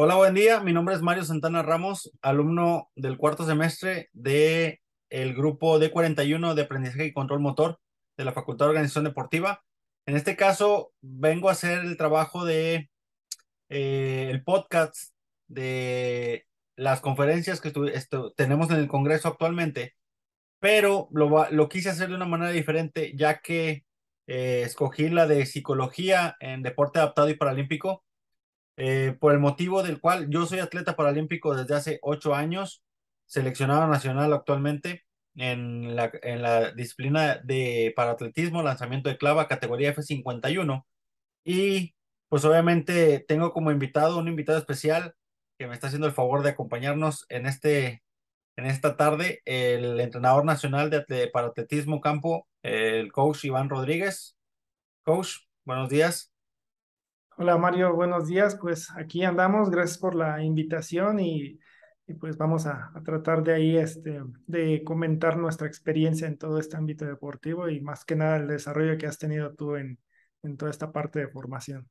Hola, buen día. Mi nombre es Mario Santana Ramos, alumno del cuarto semestre de el grupo D41 de aprendizaje y control motor de la Facultad de Organización Deportiva. En este caso, vengo a hacer el trabajo de eh, el podcast de las conferencias que tenemos en el Congreso actualmente, pero lo, lo quise hacer de una manera diferente, ya que eh, escogí la de psicología en deporte adaptado y paralímpico eh, por el motivo del cual yo soy atleta paralímpico desde hace ocho años, seleccionado nacional actualmente en la, en la disciplina de paratletismo, lanzamiento de clava, categoría F51. Y pues obviamente tengo como invitado un invitado especial que me está haciendo el favor de acompañarnos en, este, en esta tarde, el entrenador nacional de paratletismo campo, el coach Iván Rodríguez. Coach, buenos días. Hola Mario, buenos días. Pues aquí andamos, gracias por la invitación y, pues vamos a, tratar de ahí este, de comentar nuestra experiencia en todo este ámbito deportivo y más que nada el desarrollo que has tenido tú en, en toda esta parte de formación.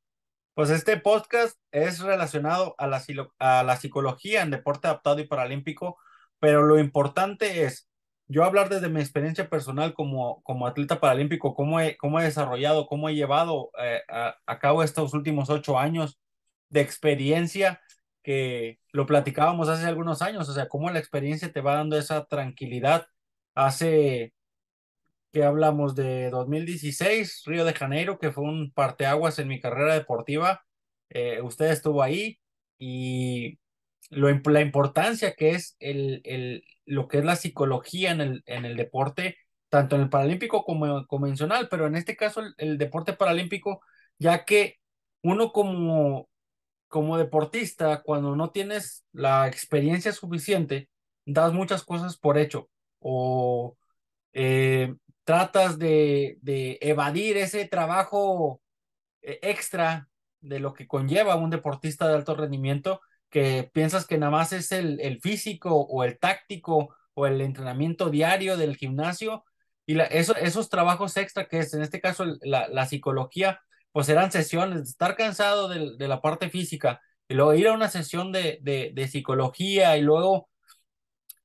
Pues este podcast es relacionado a la, a la psicología en deporte adaptado y paralímpico, pero lo importante es yo hablar desde mi experiencia personal como, como atleta paralímpico, cómo he, cómo he desarrollado, cómo he llevado eh, a, cabo estos últimos ocho años de experiencia que lo platicábamos hace algunos años, o sea, cómo la experiencia te va dando esa tranquilidad. Hace que hablamos de 2016, Río de Janeiro, que fue un parteaguas en mi carrera deportiva. Eh, usted estuvo ahí y lo, la importancia que es el, el, lo que es la psicología en el, en el deporte, tanto en el paralímpico como convencional, pero en este caso el, deporte paralímpico, ya que uno como, como deportista, cuando no tienes la experiencia suficiente, das muchas cosas por hecho o eh, tratas de, de evadir ese trabajo eh, extra de lo que conlleva un deportista de alto rendimiento que piensas que nada más es el, el físico o el táctico o el entrenamiento diario del gimnasio y la, eso, esos trabajos extra que es en este caso la, la psicología, pues eran sesiones de estar cansado de, de, la parte física y luego ir a una sesión de, de, de psicología y luego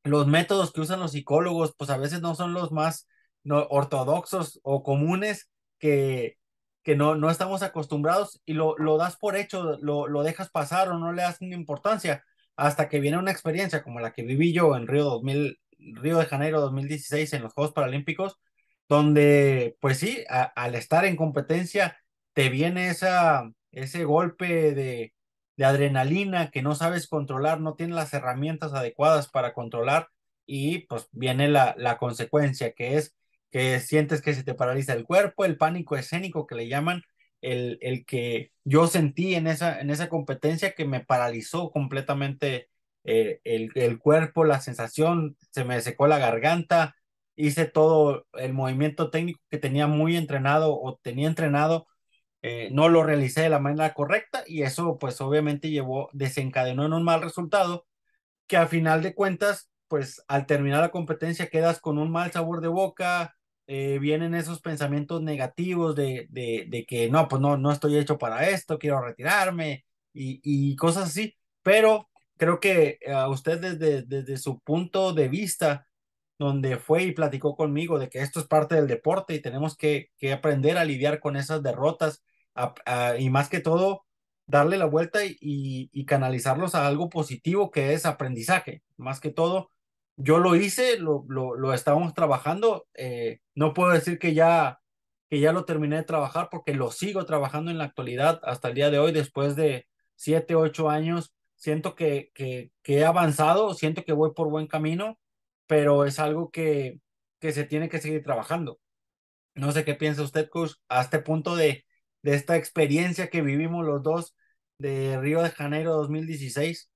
los métodos que usan los psicólogos, pues a veces no son los más ortodoxos o comunes que, que no, no estamos acostumbrados y lo, lo das por hecho, lo, lo dejas pasar o no le das importancia hasta que viene una experiencia como la que viví yo en Río 2000, Río de Janeiro 2016 en los Juegos Paralímpicos, donde pues sí, al estar en competencia te viene esa, ese golpe de, de adrenalina que no sabes controlar, no tienes las herramientas adecuadas para controlar y pues viene la, la consecuencia que es que sientes que se te paraliza el cuerpo, el pánico escénico que le llaman, el, el que yo sentí en esa, en esa competencia que me paralizó completamente eh, el, el, cuerpo, la sensación, se me secó la garganta, hice todo el movimiento técnico que tenía muy entrenado o tenía entrenado, eh, no lo realicé de la manera correcta y eso pues obviamente llevó, desencadenó en un mal resultado que a final de cuentas pues al terminar la competencia quedas con un mal sabor de boca, eh, vienen esos pensamientos negativos de, de, de, que no, pues no, no estoy hecho para esto, quiero retirarme y, y cosas así, pero creo que a usted desde, desde su punto de vista, donde fue y platicó conmigo de que esto es parte del deporte y tenemos que, que aprender a lidiar con esas derrotas y más que todo darle la vuelta y, y, canalizarlos a algo positivo que es aprendizaje, más que todo yo lo hice, lo, lo, lo estábamos trabajando. Eh, no puedo decir que ya, que ya lo terminé de trabajar porque lo sigo trabajando en la actualidad hasta el día de hoy, después de siete, ocho años. Siento que, que, he avanzado, siento que voy por buen camino, pero es algo que, que se tiene que seguir trabajando. No sé qué piensa usted, coach, a este punto de, de esta experiencia que vivimos los dos de Río de Janeiro 2016?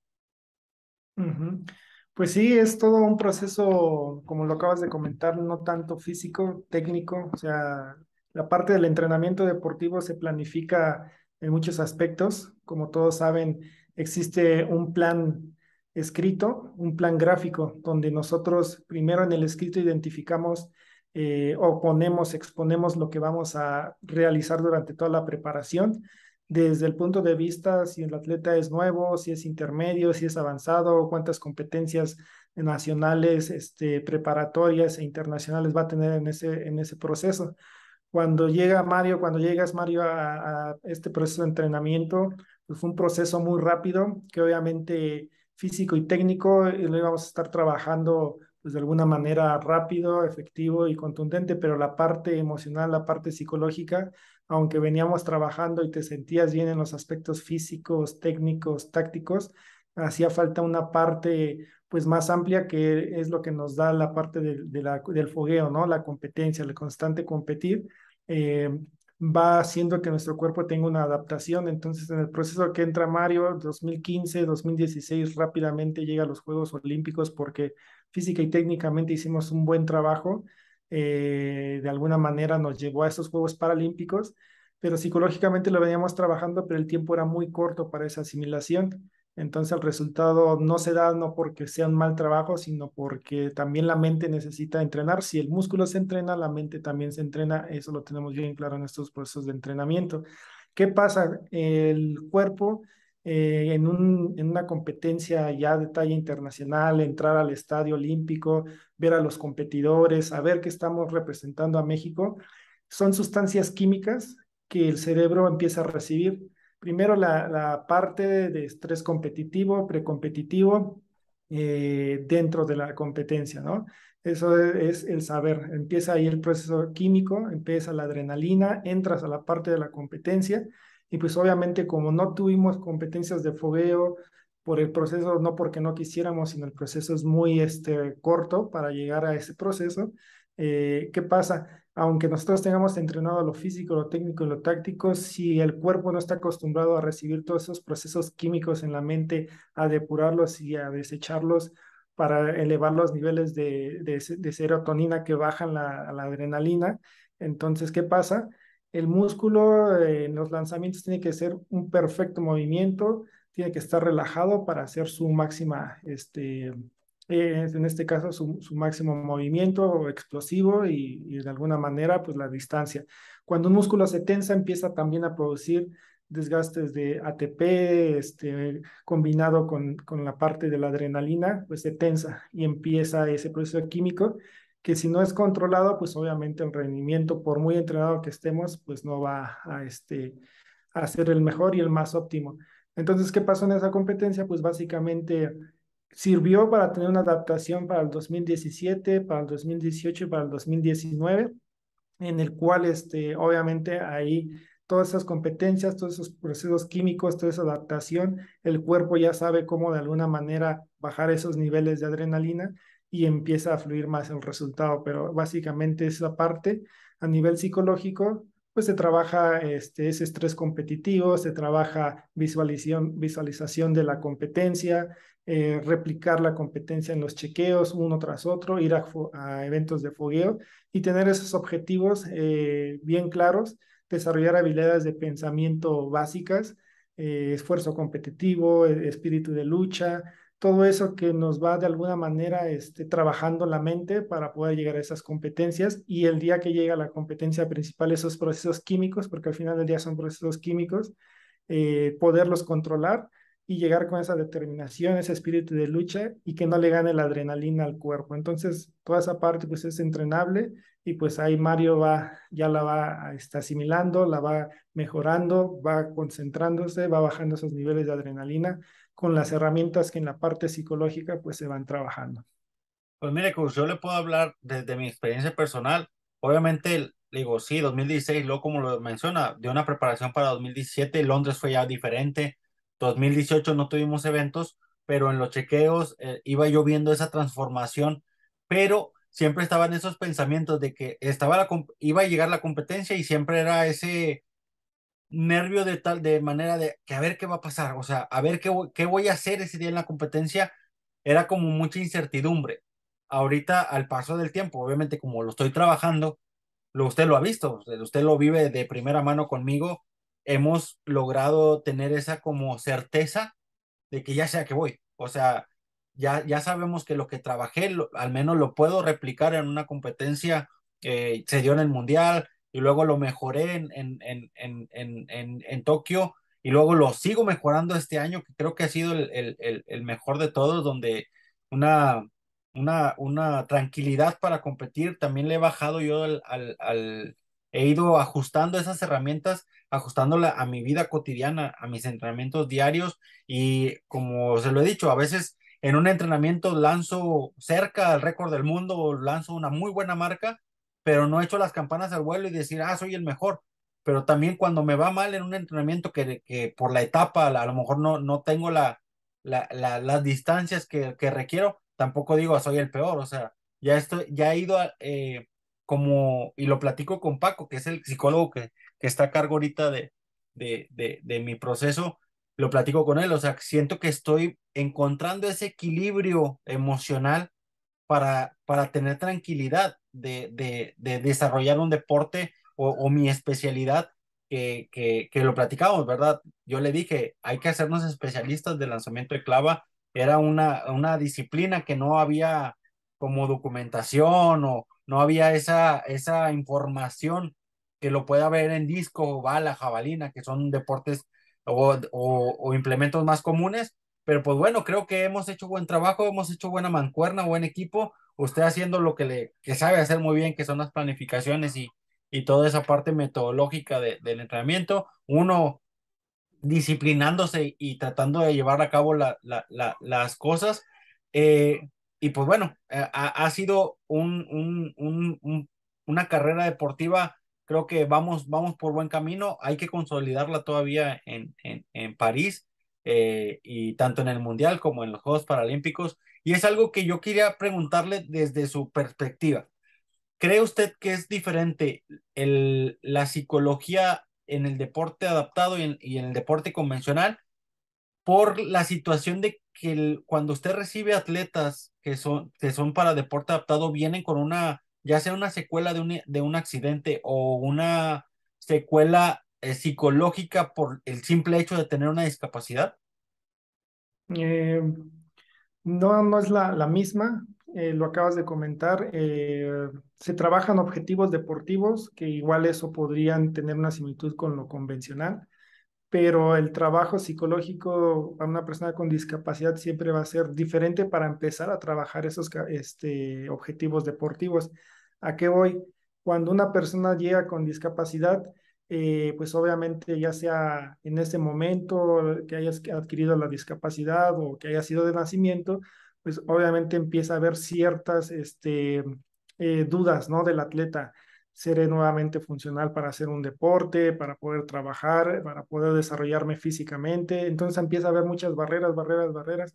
Pues sí, es todo un proceso, como lo acabas de comentar, no tanto físico, técnico, o sea, la parte del entrenamiento deportivo se planifica en muchos aspectos. Como todos saben, existe un plan escrito, un plan gráfico, donde nosotros primero en el escrito identificamos eh, o ponemos, exponemos lo que vamos a realizar durante toda la preparación, desde el punto de vista si el atleta es nuevo, si es intermedio, si es avanzado, cuántas competencias nacionales, este, preparatorias e internacionales va a tener en ese, en ese proceso. Cuando llega Mario, cuando llegas Mario a, este proceso de entrenamiento, pues fue un proceso muy rápido, que obviamente físico y técnico y lo íbamos a estar trabajando pues de alguna manera rápido, efectivo y contundente, pero la parte emocional, la parte psicológica, aunque veníamos trabajando y te sentías bien en los aspectos físicos, técnicos, tácticos, hacía falta una parte pues más amplia que es lo que nos da la parte de, la, del fogueo, ¿no? La competencia, el constante competir. Eh, va haciendo que nuestro cuerpo tenga una adaptación. Entonces, en el proceso que entra Mario, 2015, 2016, rápidamente llega a los Juegos Olímpicos porque física y técnicamente hicimos un buen trabajo. Eh, de alguna manera nos llevó a esos Juegos Paralímpicos, pero psicológicamente lo veníamos trabajando, pero el tiempo era muy corto para esa asimilación. Entonces el resultado no se da no porque sea un mal trabajo, sino porque también la mente necesita entrenar. Si el músculo se entrena, la mente también se entrena. Eso lo tenemos bien claro en estos procesos de entrenamiento. ¿Qué pasa? El cuerpo eh, en una competencia ya de talla internacional, entrar al estadio olímpico, ver a los competidores, saber que estamos representando a México, son sustancias químicas que el cerebro empieza a recibir primero la, parte de estrés competitivo, precompetitivo, eh, dentro de la competencia, ¿no? Eso es, el saber. Empieza ahí el proceso químico, empieza la adrenalina, entras a la parte de la competencia y pues obviamente como no tuvimos competencias de fogueo por el proceso, no porque no quisiéramos, sino el proceso es muy este, corto para llegar a ese proceso, eh, ¿qué pasa? aunque nosotros tengamos entrenado lo físico, lo técnico y lo táctico, si el cuerpo no está acostumbrado a recibir todos esos procesos químicos en la mente, a depurarlos y a desecharlos para elevar los niveles de, de, serotonina que bajan la, adrenalina, entonces, ¿qué pasa? El músculo en los lanzamientos tiene que ser un perfecto movimiento, tiene que estar relajado para hacer su máxima este, en este caso su, máximo movimiento explosivo y, de alguna manera pues la distancia. Cuando un músculo se tensa empieza también a producir desgastes de ATP este, combinado con, con la parte de la adrenalina, pues se tensa y empieza ese proceso químico que si no es controlado, pues obviamente el rendimiento, por muy entrenado que estemos, pues no va a, este, a ser el mejor y el más óptimo. Entonces, ¿qué pasó en esa competencia? Pues básicamente sirvió para tener una adaptación para el 2017, para el 2018 y para el 2019, en el cual, este, obviamente, ahí todas esas competencias, todos esos procesos químicos, toda esa adaptación, el cuerpo ya sabe cómo de alguna manera bajar esos niveles de adrenalina y empieza a fluir más el resultado, pero básicamente esa parte a nivel psicológico, pues se trabaja este, ese estrés competitivo, se trabaja visualización, visualización de la competencia, eh, replicar la competencia en los chequeos uno tras otro, ir a, eventos de fogueo y tener esos objetivos eh, bien claros, desarrollar habilidades de pensamiento básicas, eh, esfuerzo competitivo, espíritu de lucha, todo eso que nos va de alguna manera este, trabajando la mente para poder llegar a esas competencias y el día que llega la competencia principal, esos procesos químicos, porque al final del día son procesos químicos, poderlos controlar y llegar con esa determinación, ese espíritu de lucha y que no le gane la adrenalina al cuerpo. Entonces, toda esa parte pues es entrenable y pues ahí Mario va, ya la va está asimilando, la va mejorando, va concentrándose, va bajando esos niveles de adrenalina con las herramientas que en la parte psicológica pues se van trabajando. Pues mire, yo le puedo hablar desde mi experiencia personal. Obviamente, digo, sí, 2016, luego como lo menciona, de una preparación para 2017, Londres fue ya diferente 2018 no tuvimos eventos, pero en los chequeos eh, iba yo viendo esa transformación, pero siempre estaban esos pensamientos de que estaba la, iba a llegar la competencia y siempre era ese, nervio de tal, de manera de que a ver qué va a pasar, o sea, a ver qué, qué voy a hacer ese día en la competencia, era como mucha incertidumbre. Ahorita, al paso del tiempo, obviamente como lo estoy trabajando, lo, usted lo ha visto, usted lo vive de primera mano conmigo, hemos logrado tener esa como certeza de que ya sea que voy. O sea, ya, ya sabemos que lo que trabajé, al menos lo puedo replicar en una competencia, que se dio en el Mundial y luego lo mejoré en, en, en, en, Tokio y luego lo sigo mejorando este año, que creo que ha sido el, el, el mejor de todos, donde una, una, una tranquilidad para competir, también le he bajado yo al, al he ido ajustando esas herramientas, ajustándola a mi vida cotidiana, a mis entrenamientos diarios y como se lo he dicho, a veces en un entrenamiento lanzo cerca al récord del mundo, lanzo una muy buena marca, pero no he hecho las campanas al vuelo y decir, ah, soy el mejor. Pero también cuando me va mal en un entrenamiento que, que por la etapa a lo mejor no, no tengo la, la, las distancias que, que, requiero, tampoco digo soy el peor. O sea, ya, estoy, ya he ido eh, como, y lo platico con Paco, que es el psicólogo que, que está a cargo ahorita de, de, de, de mi proceso, lo platico con él, o sea, siento que estoy encontrando ese equilibrio emocional para, para tener tranquilidad de, de, de desarrollar un deporte o, mi especialidad que, que, que, lo platicamos, ¿verdad? Yo le dije, hay que hacernos especialistas de lanzamiento de clava, era una, una disciplina que no había como documentación o no había esa, esa información que lo pueda ver en disco, bala, jabalina, que son deportes o, o, implementos más comunes. Pero pues bueno, creo que hemos hecho buen trabajo, hemos hecho buena mancuerna, buen equipo. Usted haciendo lo que le que sabe hacer muy bien, que son las planificaciones y, y toda esa parte metodológica de, del entrenamiento. Uno disciplinándose y tratando de llevar a cabo la, la, la, las cosas. Eh, y pues bueno, eh, ha, ha, sido un, un, un, una carrera deportiva creo que vamos, vamos por buen camino. Hay que consolidarla todavía en, en, en París eh, y tanto en el Mundial como en los Juegos Paralímpicos. Y es algo que yo quería preguntarle desde su perspectiva. ¿Cree usted que es diferente el, la psicología en el deporte adaptado y en, y en el deporte convencional por la situación de que cuando usted recibe atletas que son, que son para deporte adaptado vienen con una ya sea una secuela de un, de un accidente o una secuela eh, psicológica por el simple hecho de tener una discapacidad? Eh, no, no es la, la misma, eh, lo acabas de comentar. Se trabajan objetivos deportivos que igual eso podrían tener una similitud con lo convencional, pero el trabajo psicológico para una persona con discapacidad siempre va a ser diferente para empezar a trabajar esos este, objetivos deportivos. ¿A qué voy? Cuando una persona llega con discapacidad, eh, pues obviamente ya sea en ese momento que hayas adquirido la discapacidad o que haya sido de nacimiento, pues obviamente empieza a haber ciertas este, eh, dudas ¿no? del atleta. ¿Seré nuevamente funcional para hacer un deporte, para poder trabajar, para poder desarrollarme físicamente? Entonces empieza a haber muchas barreras, barreras, barreras.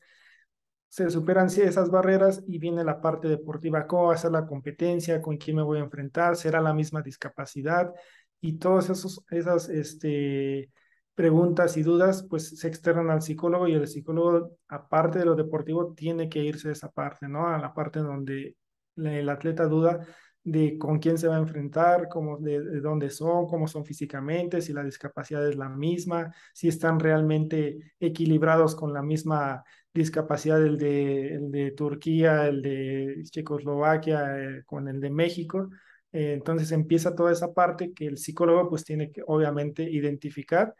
Se superan esas barreras y viene la parte deportiva, cómo va a ser la competencia, con quién me voy a enfrentar, será la misma discapacidad y todas esas este, preguntas y dudas pues se externan al psicólogo y el psicólogo aparte de lo deportivo tiene que irse a esa parte, ¿no? A la parte donde el atleta duda de con quién se va a enfrentar, cómo, de, de, dónde son, cómo son físicamente, si la discapacidad es la misma, si están realmente equilibrados con la misma discapacidad, el de, el de Turquía, el de Checoslovaquia, eh, con el de México. Eh, entonces empieza toda esa parte que el psicólogo pues tiene que obviamente identificar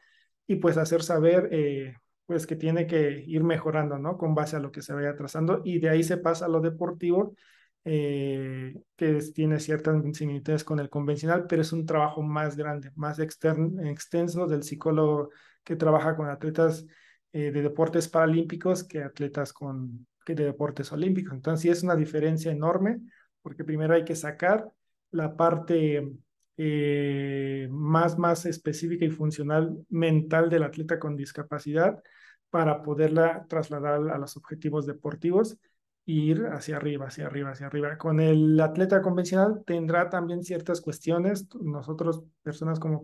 y pues hacer saber eh, pues que tiene que ir mejorando, ¿no? Con base a lo que se vaya trazando y de ahí se pasa a lo deportivo eh, que tiene ciertas similitudes con el convencional, pero es un trabajo más grande, más externo, extenso del psicólogo que trabaja con atletas eh, de deportes paralímpicos que atletas con, que de deportes olímpicos. Entonces, sí es una diferencia enorme, porque primero hay que sacar la parte eh, más, más específica y funcional mental del atleta con discapacidad para poderla trasladar a los objetivos deportivos ir hacia arriba, hacia arriba, hacia arriba. Con el atleta convencional tendrá también ciertas cuestiones. Nosotros, personas como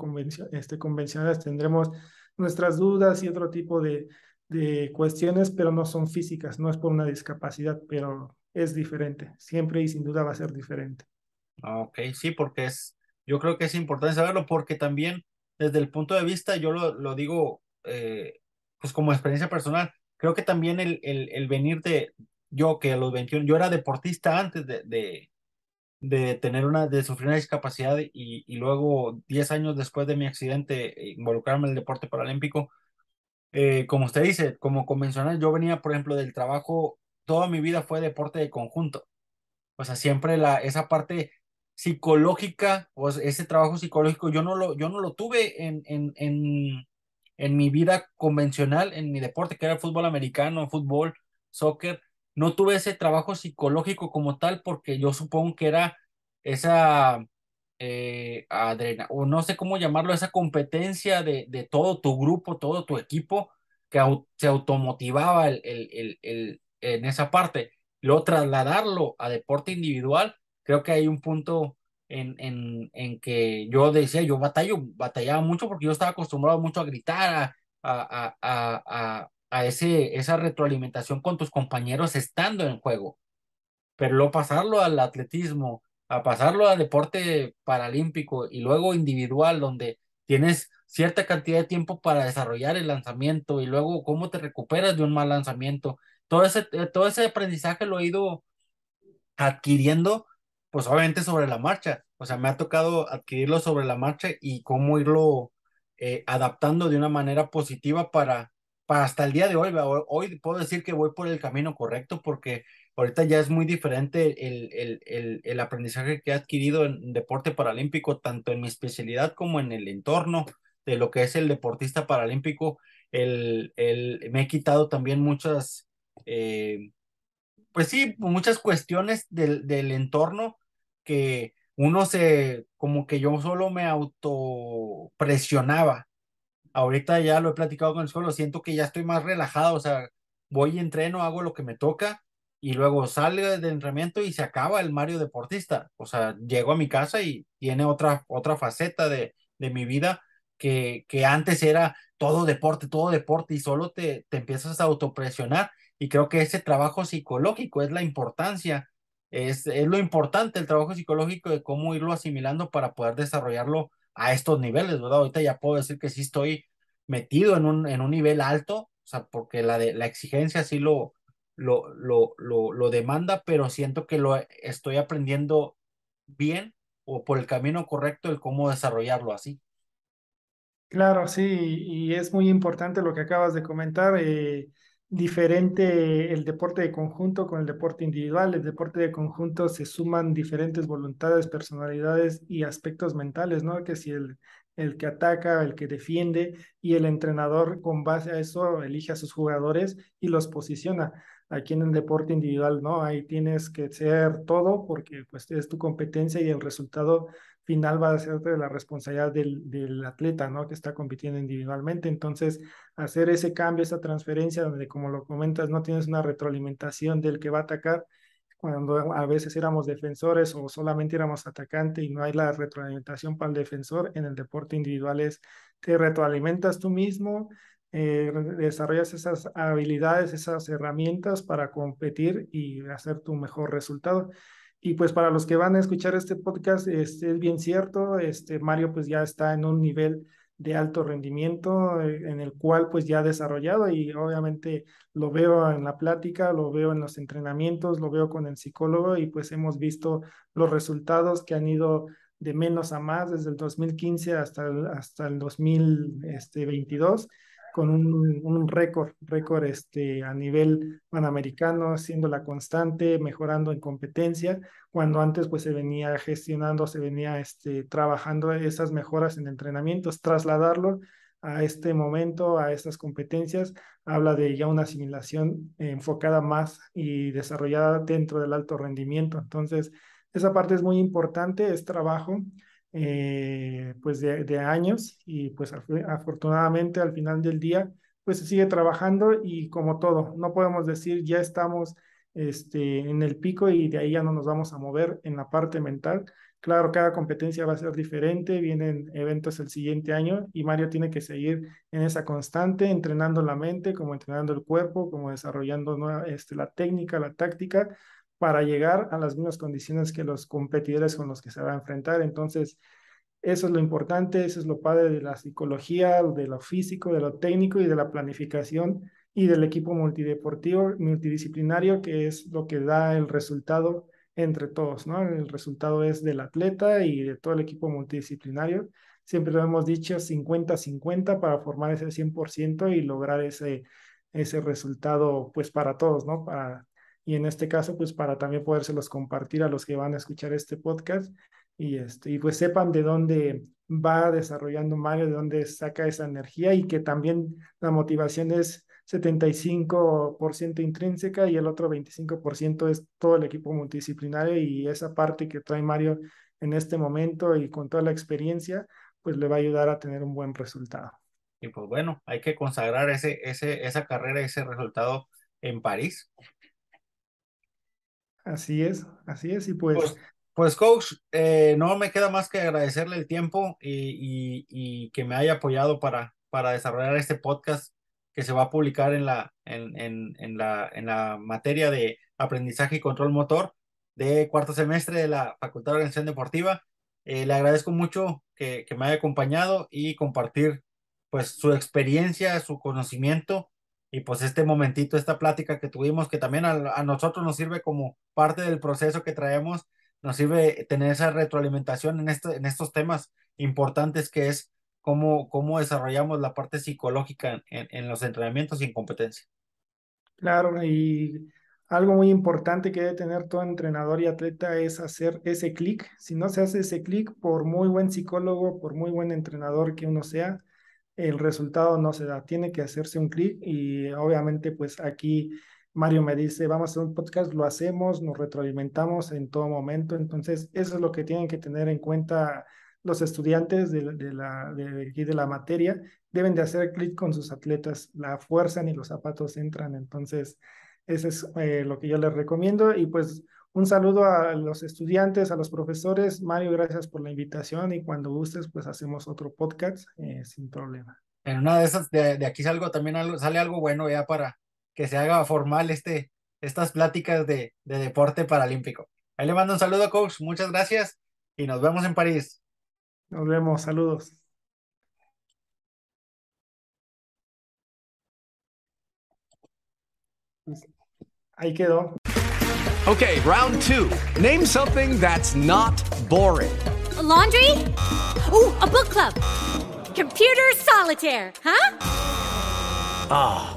este, convencionales, tendremos nuestras dudas y otro tipo de, de cuestiones, pero no son físicas, no es por una discapacidad, pero es diferente. Siempre y sin duda va a ser diferente. Ah, ok, sí, porque es, yo creo que es importante saberlo porque también desde el punto de vista, yo lo, lo digo, eh, pues como experiencia personal, creo que también el, el, el, venir de, yo que a los 21, yo era deportista antes de, de, de tener una, de sufrir una discapacidad y, y luego 10 años después de mi accidente, involucrarme en el deporte paralímpico, eh, como usted dice, como convencional, yo venía, por ejemplo, del trabajo, toda mi vida fue deporte de conjunto. O sea, siempre la, esa parte psicológica, o ese trabajo psicológico, yo no lo, yo no lo tuve en, en, en, en mi vida convencional, en mi deporte, que era el fútbol americano, fútbol, soccer. No tuve ese trabajo psicológico como tal, porque yo supongo que era esa eh, o no sé cómo llamarlo, esa competencia de, de todo tu grupo, todo tu equipo, que se automotivaba el, el, el, en esa parte. Luego trasladarlo a deporte individual, creo que hay un punto en, en, en que yo decía, yo batallo, batallaba mucho porque yo estaba acostumbrado mucho a gritar, a, a, a, a, ese, esa retroalimentación con tus compañeros estando en juego. Pero luego pasarlo al atletismo, a pasarlo a deporte paralímpico y luego individual, donde tienes cierta cantidad de tiempo para desarrollar el lanzamiento y luego cómo te recuperas de un mal lanzamiento. Todo ese, eh, todo ese aprendizaje lo he ido adquiriendo, pues obviamente sobre la marcha. O sea, me ha tocado adquirirlo sobre la marcha y cómo irlo eh, adaptando de una manera positiva para, para hasta el día de hoy. Hoy puedo decir que voy por el camino correcto porque ahorita ya es muy diferente el, el, el, el, aprendizaje que he adquirido en deporte paralímpico, tanto en mi especialidad como en el entorno de lo que es el deportista paralímpico. El, el, me he quitado también muchas, eh, pues sí, muchas cuestiones del, del entorno que uno se, como que yo solo me autopresionaba. Ahorita ya lo he platicado con el suelo, siento que ya estoy más relajado, o sea, voy y entreno, hago lo que me toca y luego sale del entrenamiento y se acaba el Mario deportista. O sea, llego a mi casa y tiene otra, otra faceta de, de mi vida que, que antes era todo deporte, todo deporte y solo te, te empiezas a autopresionar. Y creo que ese trabajo psicológico es la importancia, es, es lo importante el trabajo psicológico de cómo irlo asimilando para poder desarrollarlo a estos niveles, ¿verdad? Ahorita ya puedo decir que sí estoy metido en un, en un nivel alto, o sea, porque la, de, la exigencia sí lo, lo, lo, lo, lo demanda, pero siento que lo estoy aprendiendo bien o por el camino correcto el cómo desarrollarlo así. Claro, sí, y es muy importante lo que acabas de comentar. Eh, diferente el deporte de conjunto con el deporte individual. El deporte de conjunto se suman diferentes voluntades, personalidades y aspectos mentales, ¿no? Que si el, el que ataca, el que defiende y el entrenador con base a eso elige a sus jugadores y los posiciona. Aquí en el deporte individual, ¿no? Ahí tienes que ser todo porque pues es tu competencia y el resultado final va a ser de la responsabilidad del, del, atleta, ¿no? Que está compitiendo individualmente. Entonces, hacer ese cambio, esa transferencia, donde como lo comentas, no tienes una retroalimentación del que va a atacar, cuando a veces éramos defensores o solamente éramos atacante y no hay la retroalimentación para el defensor, en el deporte individual es, te retroalimentas tú mismo, eh, desarrollas esas habilidades, esas herramientas para competir y hacer tu mejor resultado. Y pues para los que van a escuchar este podcast, este, es bien cierto, este, Mario pues ya está en un nivel de alto rendimiento eh, en el cual pues ya ha desarrollado y obviamente lo veo en la plática, lo veo en los entrenamientos, lo veo con el psicólogo y pues hemos visto los resultados que han ido de menos a más desde el 2015 hasta el, hasta el 2022 con un, un récord, récord este, a nivel panamericano, siendo la constante, mejorando en competencia, cuando antes pues se venía gestionando, se venía este, trabajando esas mejoras en entrenamientos, trasladarlo a este momento, a estas competencias, habla de ya una asimilación enfocada más y desarrollada dentro del alto rendimiento. Entonces, esa parte es muy importante, es trabajo eh, pues de, años y pues afortunadamente al final del día pues se sigue trabajando y como todo, no podemos decir ya estamos este, en el pico y de ahí ya no nos vamos a mover en la parte mental. Claro, cada competencia va a ser diferente, vienen eventos el siguiente año y Mario tiene que seguir en esa constante, entrenando la mente, como entrenando el cuerpo, como desarrollando este, la técnica, la táctica, para llegar a las mismas condiciones que los competidores con los que se va a enfrentar. Entonces, eso es lo importante, eso es lo padre de la psicología, de lo físico, de lo técnico y de la planificación y del equipo multidisciplinario, que es lo que da el resultado entre todos, ¿no? El resultado es del atleta y de todo el equipo multidisciplinario. Siempre lo hemos dicho 50-50 para formar ese 100% y lograr ese, ese resultado, pues para todos, ¿no? Para, y en este caso, pues para también podérselos compartir a los que van a escuchar este podcast y, este, y pues sepan de dónde va desarrollando Mario, de dónde saca esa energía y que también la motivación es 75% intrínseca y el otro 25% es todo el equipo multidisciplinario y esa parte que trae Mario en este momento y con toda la experiencia, pues le va a ayudar a tener un buen resultado. Y pues bueno, hay que consagrar ese, ese, esa carrera, ese resultado en París. Así es, así es, y pues... Pues, pues coach, eh, no me queda más que agradecerle el tiempo y, y, y que me haya apoyado para, para desarrollar este podcast que se va a publicar en la, en, en, en, la, en la materia de aprendizaje y control motor de cuarto semestre de la Facultad de Organización Deportiva. Eh, le agradezco mucho que, que, me haya acompañado y compartir pues su experiencia, su conocimiento y pues este momentito, esta plática que tuvimos, que también a, a nosotros nos sirve como parte del proceso que traemos, nos sirve tener esa retroalimentación en, este, en estos temas importantes que es cómo, cómo desarrollamos la parte psicológica en, en los entrenamientos y en competencia. Claro, y algo muy importante que debe tener todo entrenador y atleta es hacer ese clic. Si no se hace ese clic, por muy buen psicólogo, por muy buen entrenador que uno sea, el resultado no se da. Tiene que hacerse un clic y obviamente pues aquí Mario me dice, vamos a hacer un podcast, lo hacemos, nos retroalimentamos en todo momento. Entonces, eso es lo que tienen que tener en cuenta los estudiantes de, de la, de, de, la materia. Deben de hacer clic con sus atletas, la fuerza ni los zapatos entran, entonces eso es eh, lo que yo les recomiendo. Y pues un saludo a los estudiantes, a los profesores, Mario, gracias por la invitación. Y cuando gustes pues hacemos otro podcast eh, sin problema. En una de esas, de, de aquí salgo también algo, sale algo bueno ya para que se haga formal este, estas pláticas de, de deporte paralímpico. Ahí le mando un saludo, coach, muchas gracias y nos vemos en París. Nos vemos, saludos. Ahí quedó. Okay, round two. Name something that's not boring. A laundry? Ooh, a book club. Computer solitaire, huh? Ah, oh,